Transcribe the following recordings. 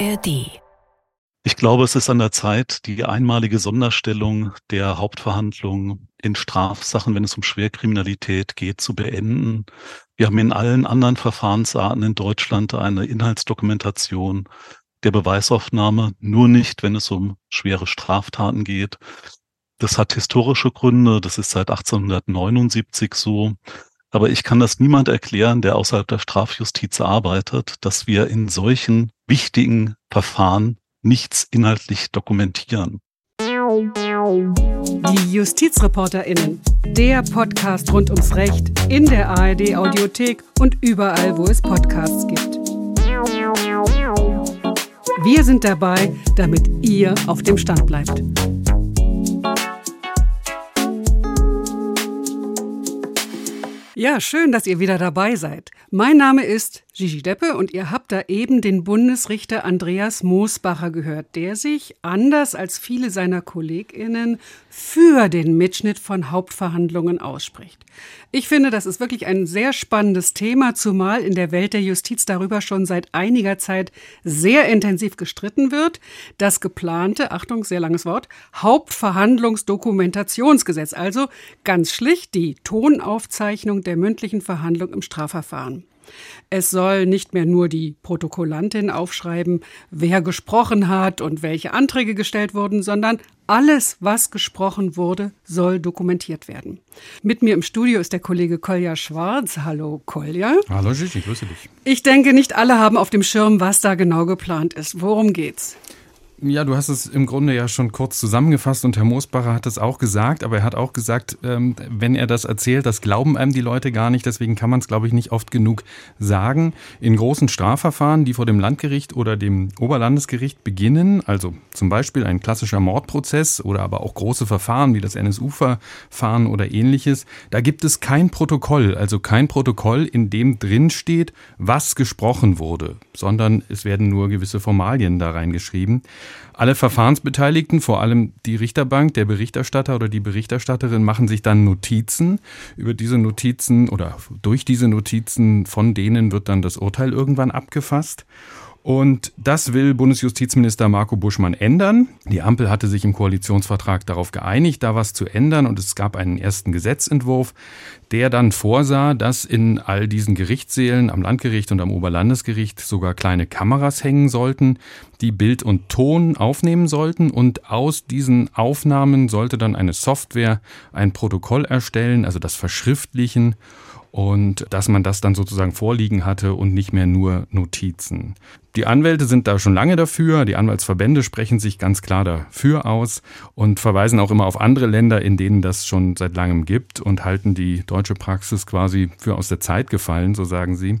ARD. Ich glaube, es ist an der Zeit, die einmalige Sonderstellung der Hauptverhandlung in Strafsachen, wenn es um Schwerkriminalität geht, zu beenden. Wir haben in allen anderen Verfahrensarten in Deutschland eine Inhaltsdokumentation der Beweisaufnahme, nur nicht, wenn es um schwere Straftaten geht. Das hat historische Gründe, das ist seit 1879 so. Aber ich kann das niemand erklären, der außerhalb der Strafjustiz arbeitet, dass wir in solchen wichtigen Verfahren nichts inhaltlich dokumentieren. Die JustizreporterInnen, der Podcast rund ums Recht in der ARD Audiothek und überall, wo es Podcasts gibt. Wir sind dabei, damit ihr auf dem Stand bleibt. Ja, schön, dass ihr wieder dabei seid. Mein Name ist Gigi Deppe und ihr habt da eben den Bundesrichter Andreas Moosbacher gehört, der sich, anders als viele seiner KollegInnen, für den Mitschnitt von Hauptverhandlungen ausspricht. Ich finde, das ist wirklich ein sehr spannendes Thema, zumal in der Welt der Justiz darüber schon seit einiger Zeit sehr intensiv gestritten wird. Das geplante, Achtung, sehr langes Wort, Hauptverhandlungsdokumentationsgesetz, also ganz schlicht die Tonaufzeichnung der mündlichen Verhandlung im Strafverfahren. Es soll nicht mehr nur die Protokollantin aufschreiben, wer gesprochen hat und welche Anträge gestellt wurden, sondern alles, was gesprochen wurde, soll dokumentiert werden. Mit mir im Studio ist der Kollege Kolja Schwarz. Hallo Kolja. Hallo Gigi, grüße dich. Ich denke, nicht alle haben auf dem Schirm, was da genau geplant ist. Worum geht's? Ja, du hast es im Grunde ja schon kurz zusammengefasst und Herr Moosbacher hat es auch gesagt, aber er hat auch gesagt, ähm, wenn er das erzählt, das glauben einem die Leute gar nicht, deswegen kann man es, glaube ich, nicht oft genug sagen. In großen Strafverfahren, die vor dem Landgericht oder dem Oberlandesgericht beginnen, also zum Beispiel ein klassischer Mordprozess oder aber auch große Verfahren wie das NSU-Verfahren oder ähnliches, da gibt es kein Protokoll, also kein Protokoll, in dem drin steht, was gesprochen wurde, sondern es werden nur gewisse Formalien da reingeschrieben. Alle Verfahrensbeteiligten, vor allem die Richterbank, der Berichterstatter oder die Berichterstatterin, machen sich dann Notizen. Über diese Notizen oder durch diese Notizen von denen wird dann das Urteil irgendwann abgefasst. Und das will Bundesjustizminister Marco Buschmann ändern. Die Ampel hatte sich im Koalitionsvertrag darauf geeinigt, da was zu ändern. Und es gab einen ersten Gesetzentwurf, der dann vorsah, dass in all diesen Gerichtssälen am Landgericht und am Oberlandesgericht sogar kleine Kameras hängen sollten, die Bild und Ton aufnehmen sollten. Und aus diesen Aufnahmen sollte dann eine Software ein Protokoll erstellen, also das Verschriftlichen und dass man das dann sozusagen vorliegen hatte und nicht mehr nur Notizen. Die Anwälte sind da schon lange dafür, die Anwaltsverbände sprechen sich ganz klar dafür aus und verweisen auch immer auf andere Länder, in denen das schon seit langem gibt und halten die deutsche Praxis quasi für aus der Zeit gefallen, so sagen sie.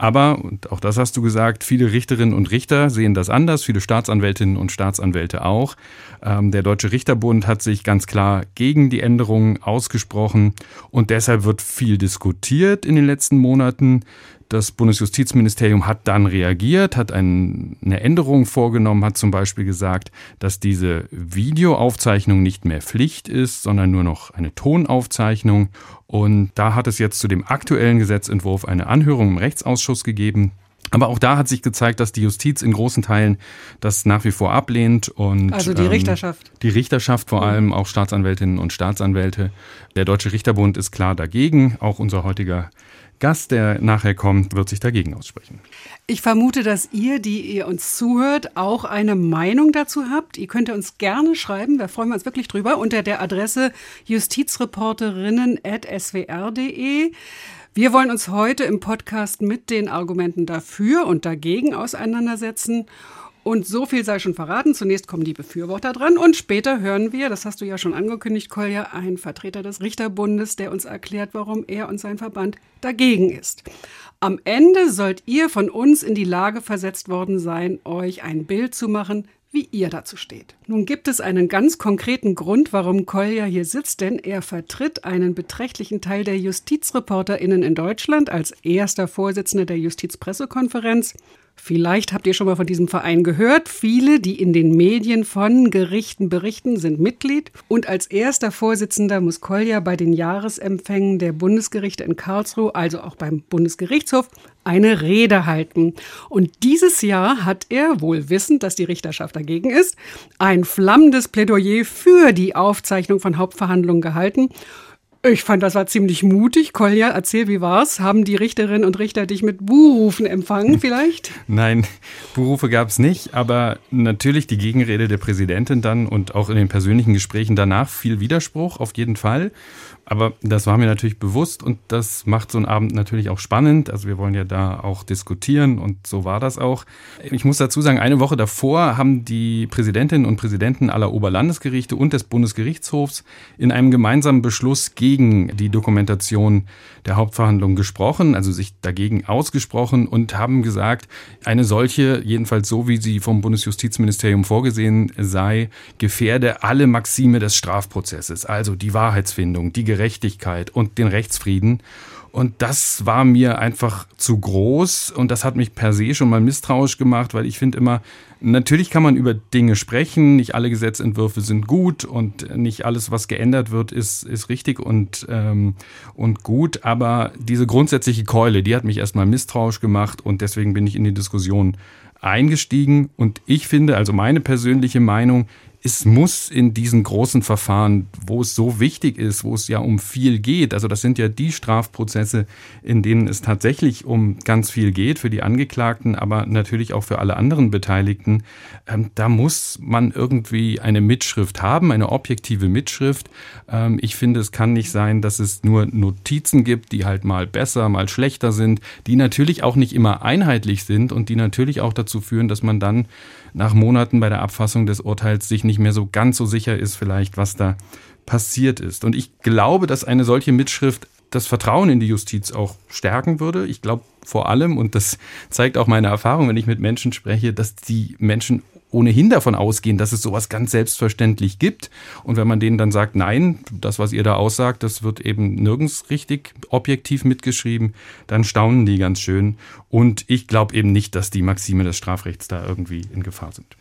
Aber, und auch das hast du gesagt, viele Richterinnen und Richter sehen das anders, viele Staatsanwältinnen und Staatsanwälte auch. Ähm, der Deutsche Richterbund hat sich ganz klar gegen die Änderungen ausgesprochen und deshalb wird viel diskutiert in den letzten Monaten. Das Bundesjustizministerium hat dann reagiert, hat eine Änderung vorgenommen, hat zum Beispiel gesagt, dass diese Videoaufzeichnung nicht mehr Pflicht ist, sondern nur noch eine Tonaufzeichnung. Und da hat es jetzt zu dem aktuellen Gesetzentwurf eine Anhörung im Rechtsausschuss gegeben. Aber auch da hat sich gezeigt, dass die Justiz in großen Teilen das nach wie vor ablehnt und also die ähm, Richterschaft. Die Richterschaft vor allem, auch Staatsanwältinnen und Staatsanwälte. Der Deutsche Richterbund ist klar dagegen. Auch unser heutiger Gast, der nachher kommt, wird sich dagegen aussprechen. Ich vermute, dass ihr, die ihr uns zuhört, auch eine Meinung dazu habt. Ihr könnt uns gerne schreiben, da freuen wir uns wirklich drüber, unter der Adresse justizreporterinnen.swr.de. Wir wollen uns heute im Podcast mit den Argumenten dafür und dagegen auseinandersetzen. Und so viel sei schon verraten. Zunächst kommen die Befürworter dran und später hören wir, das hast du ja schon angekündigt, Kolja, einen Vertreter des Richterbundes, der uns erklärt, warum er und sein Verband dagegen ist. Am Ende sollt ihr von uns in die Lage versetzt worden sein, euch ein Bild zu machen, wie ihr dazu steht. Nun gibt es einen ganz konkreten Grund, warum Kolja hier sitzt, denn er vertritt einen beträchtlichen Teil der JustizreporterInnen in Deutschland als erster Vorsitzender der Justizpressekonferenz. Vielleicht habt ihr schon mal von diesem Verein gehört. Viele, die in den Medien von Gerichten berichten, sind Mitglied. Und als erster Vorsitzender muss Kolja bei den Jahresempfängen der Bundesgerichte in Karlsruhe, also auch beim Bundesgerichtshof, eine Rede halten. Und dieses Jahr hat er, wohl wissend, dass die Richterschaft dagegen ist, ein flammendes Plädoyer für die Aufzeichnung von Hauptverhandlungen gehalten ich fand, das war ziemlich mutig. Kolja, erzähl, wie war's? Haben die Richterinnen und Richter dich mit Buhrufen empfangen vielleicht? Nein, Buhrufe gab es nicht, aber natürlich die Gegenrede der Präsidentin dann und auch in den persönlichen Gesprächen danach viel Widerspruch, auf jeden Fall. Aber das war mir natürlich bewusst und das macht so einen Abend natürlich auch spannend. Also wir wollen ja da auch diskutieren und so war das auch. Ich muss dazu sagen, eine Woche davor haben die Präsidentinnen und Präsidenten aller Oberlandesgerichte und des Bundesgerichtshofs in einem gemeinsamen Beschluss gegen die Dokumentation der Hauptverhandlung gesprochen, also sich dagegen ausgesprochen und haben gesagt, eine solche, jedenfalls so wie sie vom Bundesjustizministerium vorgesehen sei, gefährde alle Maxime des Strafprozesses, also die Wahrheitsfindung, die Gerechtigkeit und den Rechtsfrieden. Und das war mir einfach zu groß und das hat mich per se schon mal misstrauisch gemacht, weil ich finde immer, natürlich kann man über Dinge sprechen, nicht alle Gesetzentwürfe sind gut und nicht alles, was geändert wird, ist, ist richtig und, ähm, und gut, aber diese grundsätzliche Keule, die hat mich erstmal misstrauisch gemacht und deswegen bin ich in die Diskussion eingestiegen und ich finde, also meine persönliche Meinung, es muss in diesen großen Verfahren, wo es so wichtig ist, wo es ja um viel geht, also das sind ja die Strafprozesse, in denen es tatsächlich um ganz viel geht für die Angeklagten, aber natürlich auch für alle anderen Beteiligten, ähm, da muss man irgendwie eine Mitschrift haben, eine objektive Mitschrift. Ähm, ich finde, es kann nicht sein, dass es nur Notizen gibt, die halt mal besser, mal schlechter sind, die natürlich auch nicht immer einheitlich sind und die natürlich auch dazu führen, dass man dann nach Monaten bei der Abfassung des Urteils sich nicht mehr so ganz so sicher ist, vielleicht, was da passiert ist. Und ich glaube, dass eine solche Mitschrift das Vertrauen in die Justiz auch stärken würde. Ich glaube vor allem, und das zeigt auch meine Erfahrung, wenn ich mit Menschen spreche, dass die Menschen ohnehin davon ausgehen, dass es sowas ganz selbstverständlich gibt. Und wenn man denen dann sagt, nein, das, was ihr da aussagt, das wird eben nirgends richtig objektiv mitgeschrieben, dann staunen die ganz schön. Und ich glaube eben nicht, dass die Maxime des Strafrechts da irgendwie in Gefahr sind.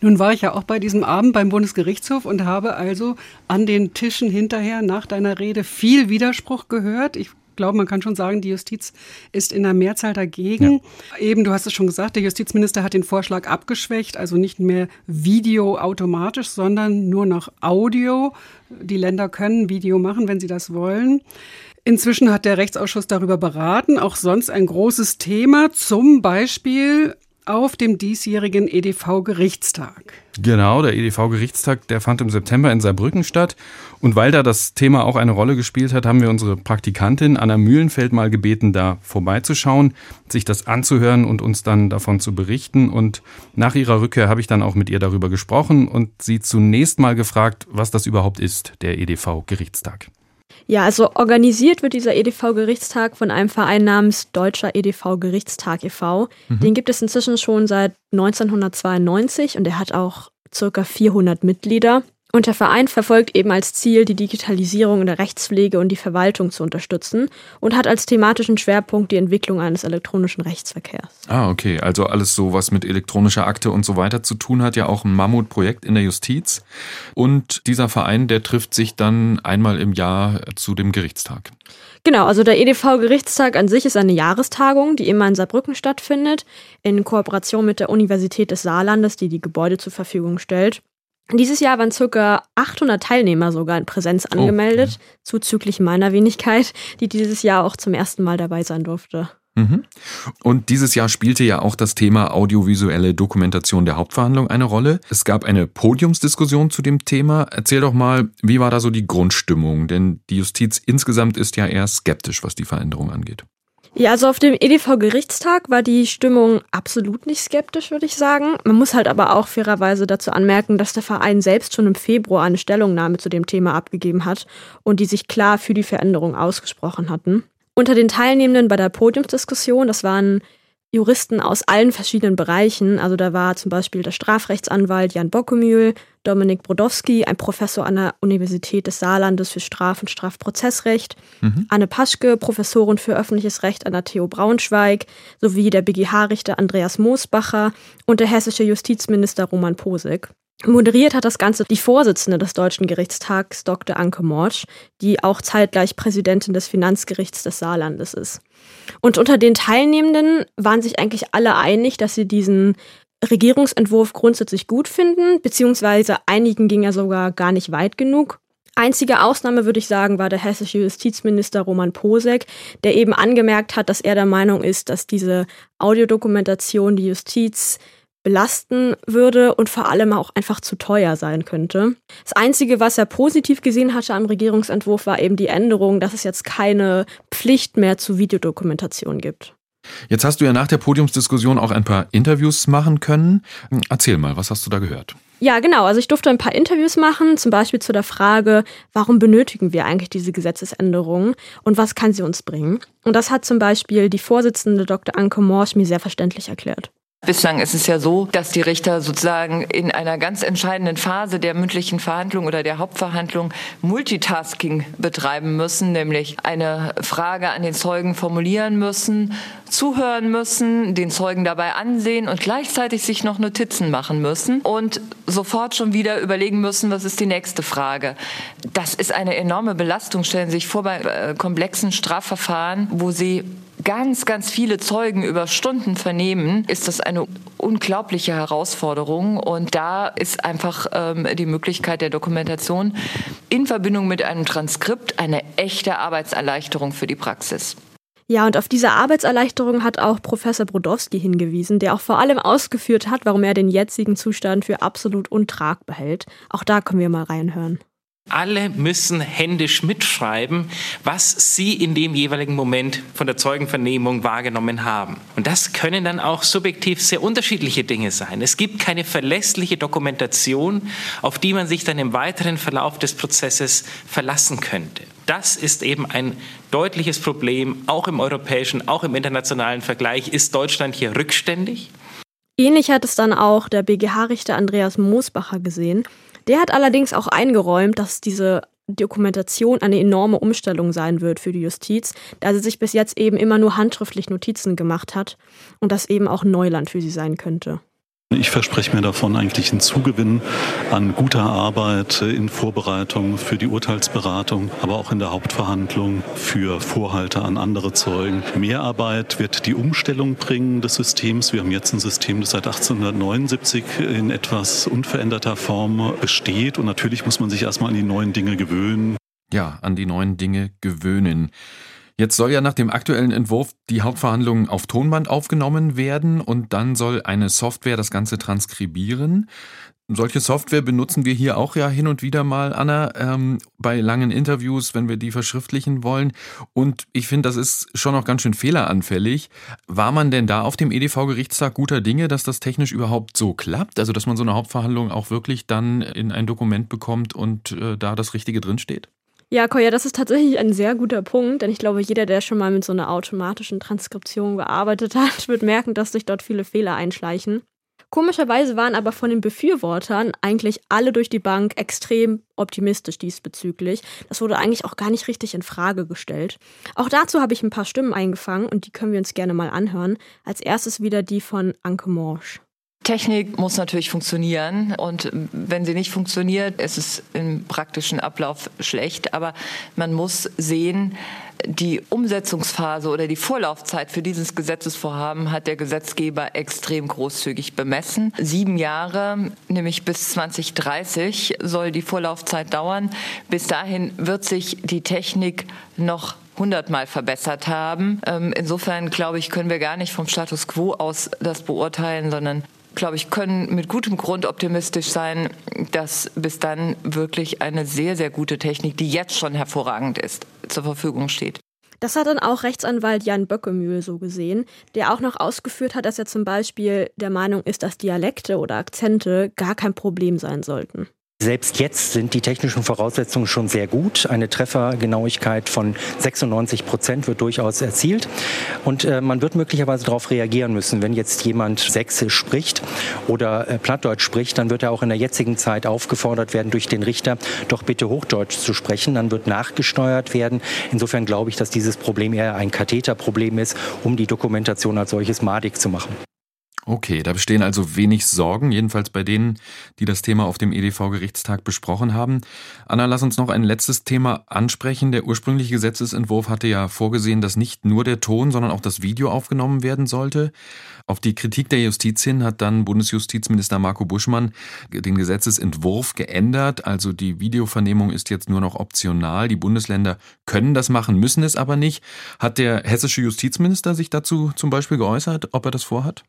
Nun war ich ja auch bei diesem Abend beim Bundesgerichtshof und habe also an den Tischen hinterher nach deiner Rede viel Widerspruch gehört. Ich glaube, man kann schon sagen, die Justiz ist in der Mehrzahl dagegen. Ja. Eben, du hast es schon gesagt, der Justizminister hat den Vorschlag abgeschwächt, also nicht mehr Video automatisch, sondern nur noch Audio. Die Länder können Video machen, wenn sie das wollen. Inzwischen hat der Rechtsausschuss darüber beraten, auch sonst ein großes Thema, zum Beispiel auf dem diesjährigen EDV-Gerichtstag. Genau, der EDV-Gerichtstag, der fand im September in Saarbrücken statt. Und weil da das Thema auch eine Rolle gespielt hat, haben wir unsere Praktikantin Anna Mühlenfeld mal gebeten, da vorbeizuschauen, sich das anzuhören und uns dann davon zu berichten. Und nach ihrer Rückkehr habe ich dann auch mit ihr darüber gesprochen und sie zunächst mal gefragt, was das überhaupt ist, der EDV-Gerichtstag. Ja, also organisiert wird dieser EDV-Gerichtstag von einem Verein namens Deutscher EDV-Gerichtstag e.V. Mhm. Den gibt es inzwischen schon seit 1992 und er hat auch circa 400 Mitglieder. Und der Verein verfolgt eben als Ziel, die Digitalisierung in der Rechtspflege und die Verwaltung zu unterstützen und hat als thematischen Schwerpunkt die Entwicklung eines elektronischen Rechtsverkehrs. Ah, okay. Also alles so, was mit elektronischer Akte und so weiter zu tun hat, ja auch ein Mammutprojekt in der Justiz. Und dieser Verein, der trifft sich dann einmal im Jahr zu dem Gerichtstag. Genau, also der EDV-Gerichtstag an sich ist eine Jahrestagung, die immer in Saarbrücken stattfindet, in Kooperation mit der Universität des Saarlandes, die die Gebäude zur Verfügung stellt. Dieses Jahr waren ca. 800 Teilnehmer sogar in Präsenz oh, angemeldet, oh. zuzüglich meiner Wenigkeit, die dieses Jahr auch zum ersten Mal dabei sein durfte. Mhm. Und dieses Jahr spielte ja auch das Thema audiovisuelle Dokumentation der Hauptverhandlung eine Rolle. Es gab eine Podiumsdiskussion zu dem Thema. Erzähl doch mal, wie war da so die Grundstimmung? Denn die Justiz insgesamt ist ja eher skeptisch, was die Veränderung angeht. Ja, also auf dem EDV-Gerichtstag war die Stimmung absolut nicht skeptisch, würde ich sagen. Man muss halt aber auch fairerweise dazu anmerken, dass der Verein selbst schon im Februar eine Stellungnahme zu dem Thema abgegeben hat und die sich klar für die Veränderung ausgesprochen hatten. Unter den Teilnehmenden bei der Podiumsdiskussion, das waren Juristen aus allen verschiedenen Bereichen. Also da war zum Beispiel der Strafrechtsanwalt Jan Bockumühl, Dominik Brodowski, ein Professor an der Universität des Saarlandes für Straf- und Strafprozessrecht, mhm. Anne Paschke, Professorin für öffentliches Recht an der TU Braunschweig, sowie der BGH-Richter Andreas Moosbacher und der hessische Justizminister Roman Posig. Moderiert hat das Ganze die Vorsitzende des Deutschen Gerichtstags, Dr. Anke Morsch, die auch zeitgleich Präsidentin des Finanzgerichts des Saarlandes ist. Und unter den Teilnehmenden waren sich eigentlich alle einig, dass sie diesen Regierungsentwurf grundsätzlich gut finden, beziehungsweise einigen ging er sogar gar nicht weit genug. Einzige Ausnahme, würde ich sagen, war der hessische Justizminister Roman Posek, der eben angemerkt hat, dass er der Meinung ist, dass diese Audiodokumentation die Justiz belasten würde und vor allem auch einfach zu teuer sein könnte. Das Einzige, was er positiv gesehen hatte am Regierungsentwurf, war eben die Änderung, dass es jetzt keine Pflicht mehr zu Videodokumentation gibt. Jetzt hast du ja nach der Podiumsdiskussion auch ein paar Interviews machen können. Erzähl mal, was hast du da gehört? Ja, genau. Also ich durfte ein paar Interviews machen, zum Beispiel zu der Frage, warum benötigen wir eigentlich diese Gesetzesänderung und was kann sie uns bringen? Und das hat zum Beispiel die Vorsitzende Dr. Anke Morsch mir sehr verständlich erklärt. Bislang ist es ja so, dass die Richter sozusagen in einer ganz entscheidenden Phase der mündlichen Verhandlung oder der Hauptverhandlung Multitasking betreiben müssen, nämlich eine Frage an den Zeugen formulieren müssen, zuhören müssen, den Zeugen dabei ansehen und gleichzeitig sich noch Notizen machen müssen und sofort schon wieder überlegen müssen, was ist die nächste Frage. Das ist eine enorme Belastung. Stellen Sie sich vor bei äh, komplexen Strafverfahren, wo Sie ganz, ganz viele Zeugen über Stunden vernehmen, ist das eine unglaubliche Herausforderung. Und da ist einfach ähm, die Möglichkeit der Dokumentation in Verbindung mit einem Transkript eine echte Arbeitserleichterung für die Praxis. Ja, und auf diese Arbeitserleichterung hat auch Professor Brodowski hingewiesen, der auch vor allem ausgeführt hat, warum er den jetzigen Zustand für absolut untragbar hält. Auch da können wir mal reinhören. Alle müssen händisch mitschreiben, was sie in dem jeweiligen Moment von der Zeugenvernehmung wahrgenommen haben. Und das können dann auch subjektiv sehr unterschiedliche Dinge sein. Es gibt keine verlässliche Dokumentation, auf die man sich dann im weiteren Verlauf des Prozesses verlassen könnte. Das ist eben ein deutliches Problem, auch im europäischen, auch im internationalen Vergleich. Ist Deutschland hier rückständig? Ähnlich hat es dann auch der BGH-Richter Andreas Moosbacher gesehen. Der hat allerdings auch eingeräumt, dass diese Dokumentation eine enorme Umstellung sein wird für die Justiz, da sie sich bis jetzt eben immer nur handschriftlich Notizen gemacht hat und das eben auch Neuland für sie sein könnte. Ich verspreche mir davon eigentlich einen Zugewinn an guter Arbeit in Vorbereitung für die Urteilsberatung, aber auch in der Hauptverhandlung für Vorhalte an andere Zeugen. Mehrarbeit wird die Umstellung bringen des Systems. Wir haben jetzt ein System, das seit 1879 in etwas unveränderter Form besteht und natürlich muss man sich erstmal an die neuen Dinge gewöhnen. Ja, an die neuen Dinge gewöhnen. Jetzt soll ja nach dem aktuellen Entwurf die Hauptverhandlung auf Tonband aufgenommen werden und dann soll eine Software das Ganze transkribieren. Solche Software benutzen wir hier auch ja hin und wieder mal, Anna, ähm, bei langen Interviews, wenn wir die verschriftlichen wollen. Und ich finde, das ist schon noch ganz schön fehleranfällig. War man denn da auf dem EDV-Gerichtstag guter Dinge, dass das technisch überhaupt so klappt? Also, dass man so eine Hauptverhandlung auch wirklich dann in ein Dokument bekommt und äh, da das Richtige drinsteht? Ja, Koya, das ist tatsächlich ein sehr guter Punkt, denn ich glaube, jeder, der schon mal mit so einer automatischen Transkription gearbeitet hat, wird merken, dass sich dort viele Fehler einschleichen. Komischerweise waren aber von den Befürwortern eigentlich alle durch die Bank extrem optimistisch diesbezüglich. Das wurde eigentlich auch gar nicht richtig in Frage gestellt. Auch dazu habe ich ein paar Stimmen eingefangen und die können wir uns gerne mal anhören. Als erstes wieder die von Anke Morsch. Technik muss natürlich funktionieren und wenn sie nicht funktioniert, ist es im praktischen Ablauf schlecht. Aber man muss sehen, die Umsetzungsphase oder die Vorlaufzeit für dieses Gesetzesvorhaben hat der Gesetzgeber extrem großzügig bemessen. Sieben Jahre, nämlich bis 2030 soll die Vorlaufzeit dauern. Bis dahin wird sich die Technik noch hundertmal verbessert haben. Ähm, insofern glaube ich, können wir gar nicht vom Status quo aus das beurteilen, sondern glaube ich, können mit gutem Grund optimistisch sein, dass bis dann wirklich eine sehr, sehr gute Technik, die jetzt schon hervorragend ist, zur Verfügung steht. Das hat dann auch Rechtsanwalt Jan Böckemühl so gesehen, der auch noch ausgeführt hat, dass er zum Beispiel der Meinung ist, dass Dialekte oder Akzente gar kein Problem sein sollten. Selbst jetzt sind die technischen Voraussetzungen schon sehr gut. Eine Treffergenauigkeit von 96 Prozent wird durchaus erzielt. Und äh, man wird möglicherweise darauf reagieren müssen. Wenn jetzt jemand Sächsisch spricht oder äh, Plattdeutsch spricht, dann wird er auch in der jetzigen Zeit aufgefordert werden, durch den Richter doch bitte Hochdeutsch zu sprechen. Dann wird nachgesteuert werden. Insofern glaube ich, dass dieses Problem eher ein Katheterproblem ist, um die Dokumentation als solches madig zu machen. Okay, da bestehen also wenig Sorgen, jedenfalls bei denen, die das Thema auf dem EDV-Gerichtstag besprochen haben. Anna, lass uns noch ein letztes Thema ansprechen. Der ursprüngliche Gesetzesentwurf hatte ja vorgesehen, dass nicht nur der Ton, sondern auch das Video aufgenommen werden sollte. Auf die Kritik der Justiz hin hat dann Bundesjustizminister Marco Buschmann den Gesetzesentwurf geändert. Also die Videovernehmung ist jetzt nur noch optional. Die Bundesländer können das machen, müssen es aber nicht. Hat der hessische Justizminister sich dazu zum Beispiel geäußert, ob er das vorhat?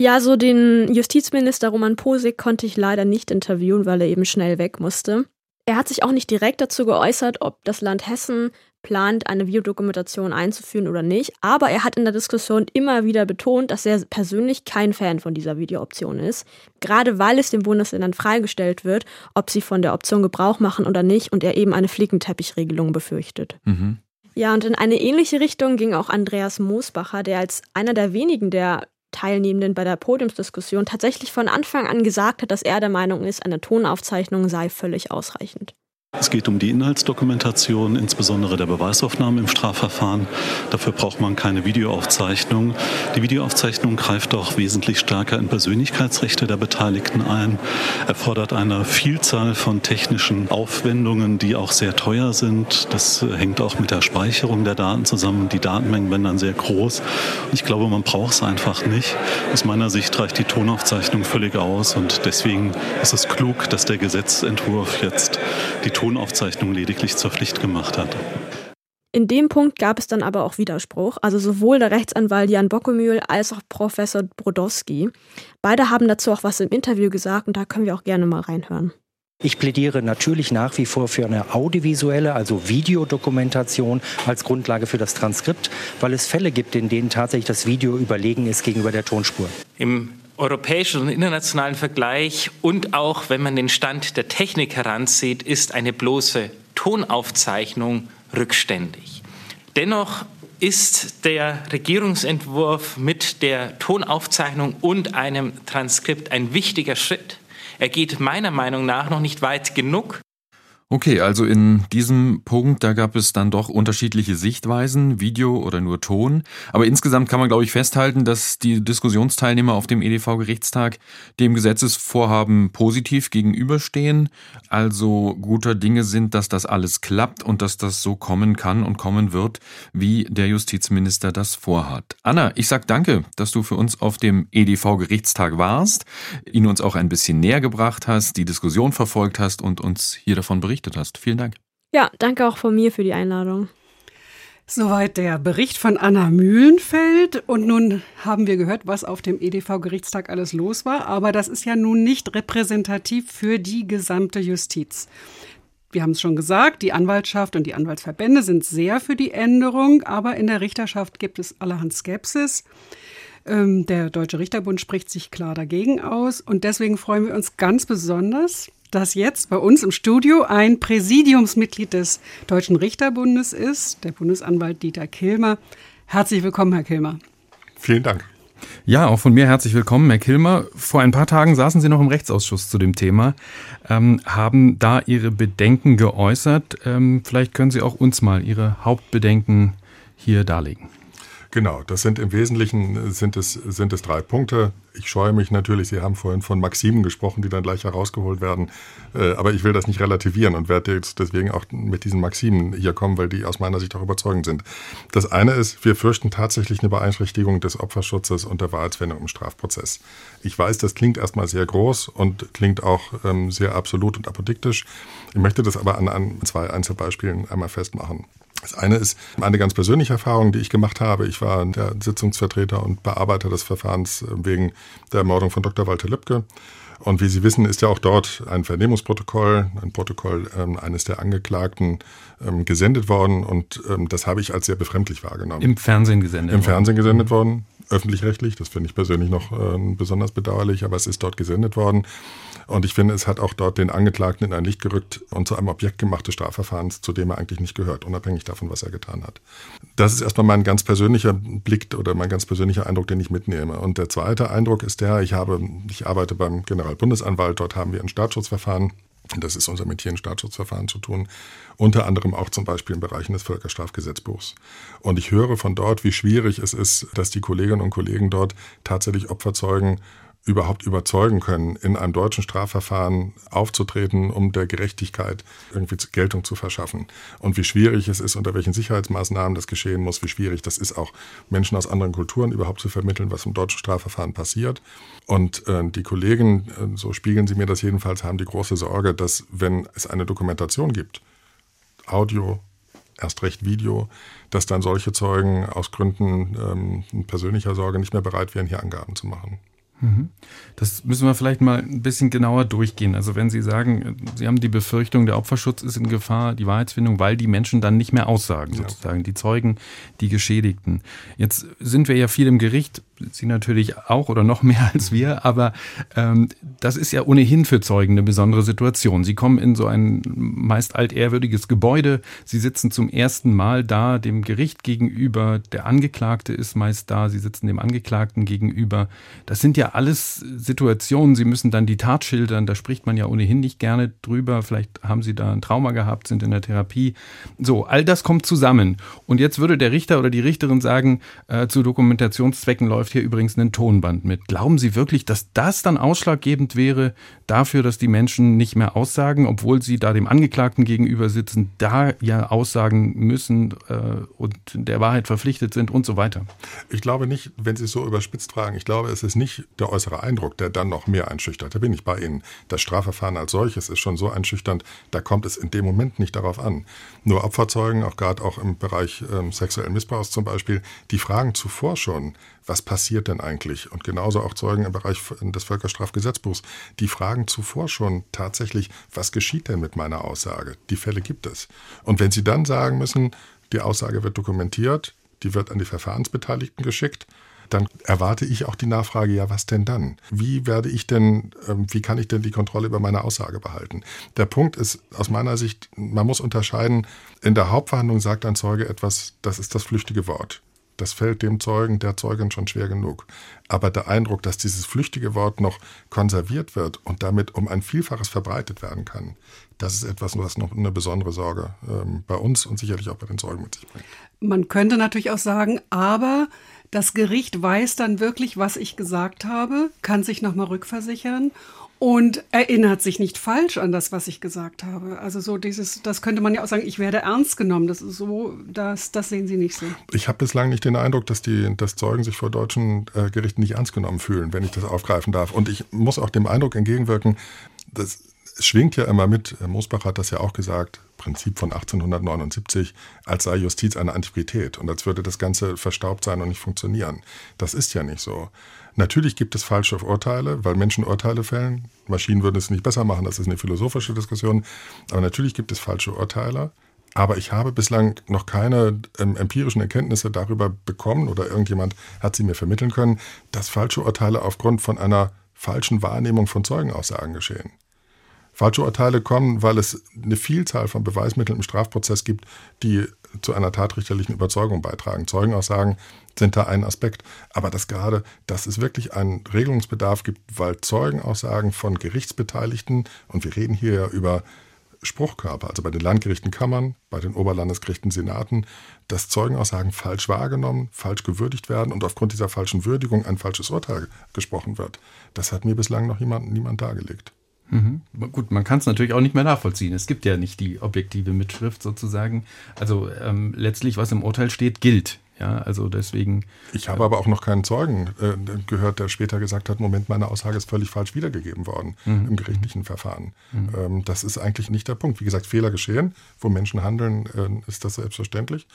Ja, so den Justizminister Roman Posig konnte ich leider nicht interviewen, weil er eben schnell weg musste. Er hat sich auch nicht direkt dazu geäußert, ob das Land Hessen plant, eine Videodokumentation einzuführen oder nicht, aber er hat in der Diskussion immer wieder betont, dass er persönlich kein Fan von dieser Videooption ist, gerade weil es den Bundesländern freigestellt wird, ob sie von der Option Gebrauch machen oder nicht und er eben eine Flickenteppichregelung befürchtet. Mhm. Ja, und in eine ähnliche Richtung ging auch Andreas Moosbacher, der als einer der wenigen der Teilnehmenden bei der Podiumsdiskussion tatsächlich von Anfang an gesagt hat, dass er der Meinung ist, eine Tonaufzeichnung sei völlig ausreichend. Es geht um die Inhaltsdokumentation, insbesondere der Beweisaufnahme im Strafverfahren. Dafür braucht man keine Videoaufzeichnung. Die Videoaufzeichnung greift auch wesentlich stärker in Persönlichkeitsrechte der Beteiligten ein, erfordert eine Vielzahl von technischen Aufwendungen, die auch sehr teuer sind. Das hängt auch mit der Speicherung der Daten zusammen. Die Datenmengen werden dann sehr groß. Ich glaube, man braucht es einfach nicht. Aus meiner Sicht reicht die Tonaufzeichnung völlig aus und deswegen ist es klug, dass der Gesetzentwurf jetzt die Tonaufzeichnung lediglich zur Pflicht gemacht hat. In dem Punkt gab es dann aber auch Widerspruch, also sowohl der Rechtsanwalt Jan Bockemühl als auch Professor Brodowski. Beide haben dazu auch was im Interview gesagt und da können wir auch gerne mal reinhören. Ich plädiere natürlich nach wie vor für eine audiovisuelle, also Videodokumentation als Grundlage für das Transkript, weil es Fälle gibt, in denen tatsächlich das Video überlegen ist gegenüber der Tonspur. Im europäischen und internationalen Vergleich und auch wenn man den Stand der Technik heranzieht, ist eine bloße Tonaufzeichnung rückständig. Dennoch ist der Regierungsentwurf mit der Tonaufzeichnung und einem Transkript ein wichtiger Schritt. Er geht meiner Meinung nach noch nicht weit genug. Okay, also in diesem Punkt, da gab es dann doch unterschiedliche Sichtweisen, Video oder nur Ton. Aber insgesamt kann man, glaube ich, festhalten, dass die Diskussionsteilnehmer auf dem EDV-Gerichtstag dem Gesetzesvorhaben positiv gegenüberstehen. Also guter Dinge sind, dass das alles klappt und dass das so kommen kann und kommen wird, wie der Justizminister das vorhat. Anna, ich sag danke, dass du für uns auf dem EDV-Gerichtstag warst, ihn uns auch ein bisschen näher gebracht hast, die Diskussion verfolgt hast und uns hier davon berichtet berichtet hast. Vielen Dank. Ja, danke auch von mir für die Einladung. Soweit der Bericht von Anna Mühlenfeld. Und nun haben wir gehört, was auf dem EDV-Gerichtstag alles los war. Aber das ist ja nun nicht repräsentativ für die gesamte Justiz. Wir haben es schon gesagt, die Anwaltschaft und die Anwaltsverbände sind sehr für die Änderung, aber in der Richterschaft gibt es allerhand Skepsis. Ähm, der Deutsche Richterbund spricht sich klar dagegen aus und deswegen freuen wir uns ganz besonders, dass jetzt bei uns im Studio ein Präsidiumsmitglied des Deutschen Richterbundes ist, der Bundesanwalt Dieter Kilmer. Herzlich willkommen, Herr Kilmer. Vielen Dank. Ja, auch von mir herzlich willkommen, Herr Kilmer. Vor ein paar Tagen saßen Sie noch im Rechtsausschuss zu dem Thema, ähm, haben da Ihre Bedenken geäußert. Ähm, vielleicht können Sie auch uns mal Ihre Hauptbedenken hier darlegen. Genau, das sind im Wesentlichen sind es, sind es drei Punkte. Ich scheue mich natürlich, Sie haben vorhin von Maximen gesprochen, die dann gleich herausgeholt werden. Äh, aber ich will das nicht relativieren und werde jetzt deswegen auch mit diesen Maximen hier kommen, weil die aus meiner Sicht auch überzeugend sind. Das eine ist, wir fürchten tatsächlich eine Beeinträchtigung des Opferschutzes und der Wahrheitswendung im Strafprozess. Ich weiß, das klingt erstmal sehr groß und klingt auch ähm, sehr absolut und apodiktisch. Ich möchte das aber an, an zwei Einzelbeispielen einmal festmachen. Das eine ist eine ganz persönliche Erfahrung, die ich gemacht habe. Ich war der Sitzungsvertreter und Bearbeiter des Verfahrens äh, wegen der Ermordung von Dr. Walter Lübcke. Und wie Sie wissen, ist ja auch dort ein Vernehmungsprotokoll, ein Protokoll ähm, eines der Angeklagten ähm, gesendet worden. Und ähm, das habe ich als sehr befremdlich wahrgenommen. Im Fernsehen gesendet Im. Fernsehen gesendet worden, öffentlich-rechtlich. Das finde ich persönlich noch äh, besonders bedauerlich, aber es ist dort gesendet worden. Und ich finde, es hat auch dort den Angeklagten in ein Licht gerückt und zu einem Objekt gemacht des Strafverfahrens, zu dem er eigentlich nicht gehört, unabhängig davon, was er getan hat. Das ist erstmal mein ganz persönlicher Blick oder mein ganz persönlicher Eindruck, den ich mitnehme. Und der zweite Eindruck ist der, ich habe, ich arbeite beim Generalbundesanwalt, dort haben wir ein Staatsschutzverfahren das ist unser Metier in Staatsschutzverfahren zu tun, unter anderem auch zum Beispiel in Bereichen des Völkerstrafgesetzbuchs. Und ich höre von dort, wie schwierig es ist, dass die Kolleginnen und Kollegen dort tatsächlich Opferzeugen überhaupt überzeugen können, in einem deutschen Strafverfahren aufzutreten, um der Gerechtigkeit irgendwie Geltung zu verschaffen. Und wie schwierig es ist, unter welchen Sicherheitsmaßnahmen das geschehen muss, wie schwierig das ist, auch Menschen aus anderen Kulturen überhaupt zu vermitteln, was im deutschen Strafverfahren passiert. Und äh, die Kollegen, äh, so spiegeln sie mir das jedenfalls, haben die große Sorge, dass wenn es eine Dokumentation gibt, Audio, erst recht Video, dass dann solche Zeugen aus Gründen ähm, persönlicher Sorge nicht mehr bereit wären, hier Angaben zu machen. Mhm. Das müssen wir vielleicht mal ein bisschen genauer durchgehen. Also wenn Sie sagen, Sie haben die Befürchtung, der Opferschutz ist in Gefahr, die Wahrheitsfindung, weil die Menschen dann nicht mehr aussagen, sozusagen, ja. die Zeugen, die Geschädigten. Jetzt sind wir ja viel im Gericht, Sie natürlich auch oder noch mehr als wir, aber ähm, das ist ja ohnehin für Zeugen eine besondere Situation. Sie kommen in so ein meist altehrwürdiges Gebäude, Sie sitzen zum ersten Mal da dem Gericht gegenüber, der Angeklagte ist meist da, Sie sitzen dem Angeklagten gegenüber. Das sind ja alles Situationen, Sie müssen dann die Tat schildern, da spricht man ja ohnehin nicht gerne drüber, vielleicht haben Sie da ein Trauma gehabt, sind in der Therapie. So, all das kommt zusammen. Und jetzt würde der Richter oder die Richterin sagen, äh, zu Dokumentationszwecken läuft hier übrigens ein Tonband mit. Glauben Sie wirklich, dass das dann ausschlaggebend wäre dafür, dass die Menschen nicht mehr aussagen, obwohl sie da dem Angeklagten gegenüber sitzen, da ja aussagen müssen äh, und der Wahrheit verpflichtet sind und so weiter? Ich glaube nicht, wenn Sie es so überspitzt fragen, ich glaube, es ist nicht der äußere Eindruck, der dann noch mehr einschüchtert. Da bin ich bei Ihnen. Das Strafverfahren als solches ist schon so einschüchternd, da kommt es in dem Moment nicht darauf an. Nur Opferzeugen, auch gerade auch im Bereich ähm, sexuellen Missbrauchs zum Beispiel, die fragen zuvor schon, was passiert denn eigentlich? Und genauso auch Zeugen im Bereich des Völkerstrafgesetzbuchs, die fragen zuvor schon tatsächlich, was geschieht denn mit meiner Aussage? Die Fälle gibt es. Und wenn sie dann sagen müssen, die Aussage wird dokumentiert, die wird an die Verfahrensbeteiligten geschickt, dann erwarte ich auch die Nachfrage, ja, was denn dann? Wie werde ich denn, ähm, wie kann ich denn die Kontrolle über meine Aussage behalten? Der Punkt ist aus meiner Sicht, man muss unterscheiden, in der Hauptverhandlung sagt ein Zeuge etwas, das ist das flüchtige Wort. Das fällt dem Zeugen, der Zeugin schon schwer genug. Aber der Eindruck, dass dieses flüchtige Wort noch konserviert wird und damit um ein Vielfaches verbreitet werden kann, das ist etwas, was noch eine besondere Sorge ähm, bei uns und sicherlich auch bei den Zeugen mit sich bringt. Man könnte natürlich auch sagen, aber das Gericht weiß dann wirklich, was ich gesagt habe, kann sich nochmal rückversichern und erinnert sich nicht falsch an das, was ich gesagt habe. Also so dieses, das könnte man ja auch sagen, ich werde ernst genommen. Das ist so, das, das sehen Sie nicht so. Ich habe bislang nicht den Eindruck, dass die dass Zeugen sich vor deutschen äh, Gerichten nicht ernst genommen fühlen, wenn ich das aufgreifen darf. Und ich muss auch dem Eindruck entgegenwirken, das schwingt ja immer mit, Herr Mosbach hat das ja auch gesagt, Prinzip von 1879, als sei Justiz eine Antiquität und als würde das Ganze verstaubt sein und nicht funktionieren. Das ist ja nicht so. Natürlich gibt es falsche Urteile, weil Menschen Urteile fällen. Maschinen würden es nicht besser machen, das ist eine philosophische Diskussion. Aber natürlich gibt es falsche Urteile. Aber ich habe bislang noch keine ähm, empirischen Erkenntnisse darüber bekommen oder irgendjemand hat sie mir vermitteln können, dass falsche Urteile aufgrund von einer falschen Wahrnehmung von Zeugenaussagen geschehen. Falsche Urteile kommen, weil es eine Vielzahl von Beweismitteln im Strafprozess gibt, die zu einer tatrichterlichen Überzeugung beitragen. Zeugenaussagen sind da ein Aspekt. Aber das gerade, dass es wirklich einen Regelungsbedarf gibt, weil Zeugenaussagen von Gerichtsbeteiligten, und wir reden hier ja über Spruchkörper, also bei den Landgerichten Kammern, bei den Oberlandesgerichten Senaten, dass Zeugenaussagen falsch wahrgenommen, falsch gewürdigt werden und aufgrund dieser falschen Würdigung ein falsches Urteil gesprochen wird. Das hat mir bislang noch niemand, niemand dargelegt. Mhm. Gut, man kann es natürlich auch nicht mehr nachvollziehen. Es gibt ja nicht die objektive Mitschrift sozusagen. Also ähm, letztlich, was im Urteil steht, gilt. Ja, also deswegen. Ich habe aber auch noch keinen Zeugen äh, gehört, der später gesagt hat: Moment, meine Aussage ist völlig falsch wiedergegeben worden mhm. im gerichtlichen Verfahren. Mhm. Ähm, das ist eigentlich nicht der Punkt. Wie gesagt, Fehler geschehen, wo Menschen handeln, äh, ist das selbstverständlich.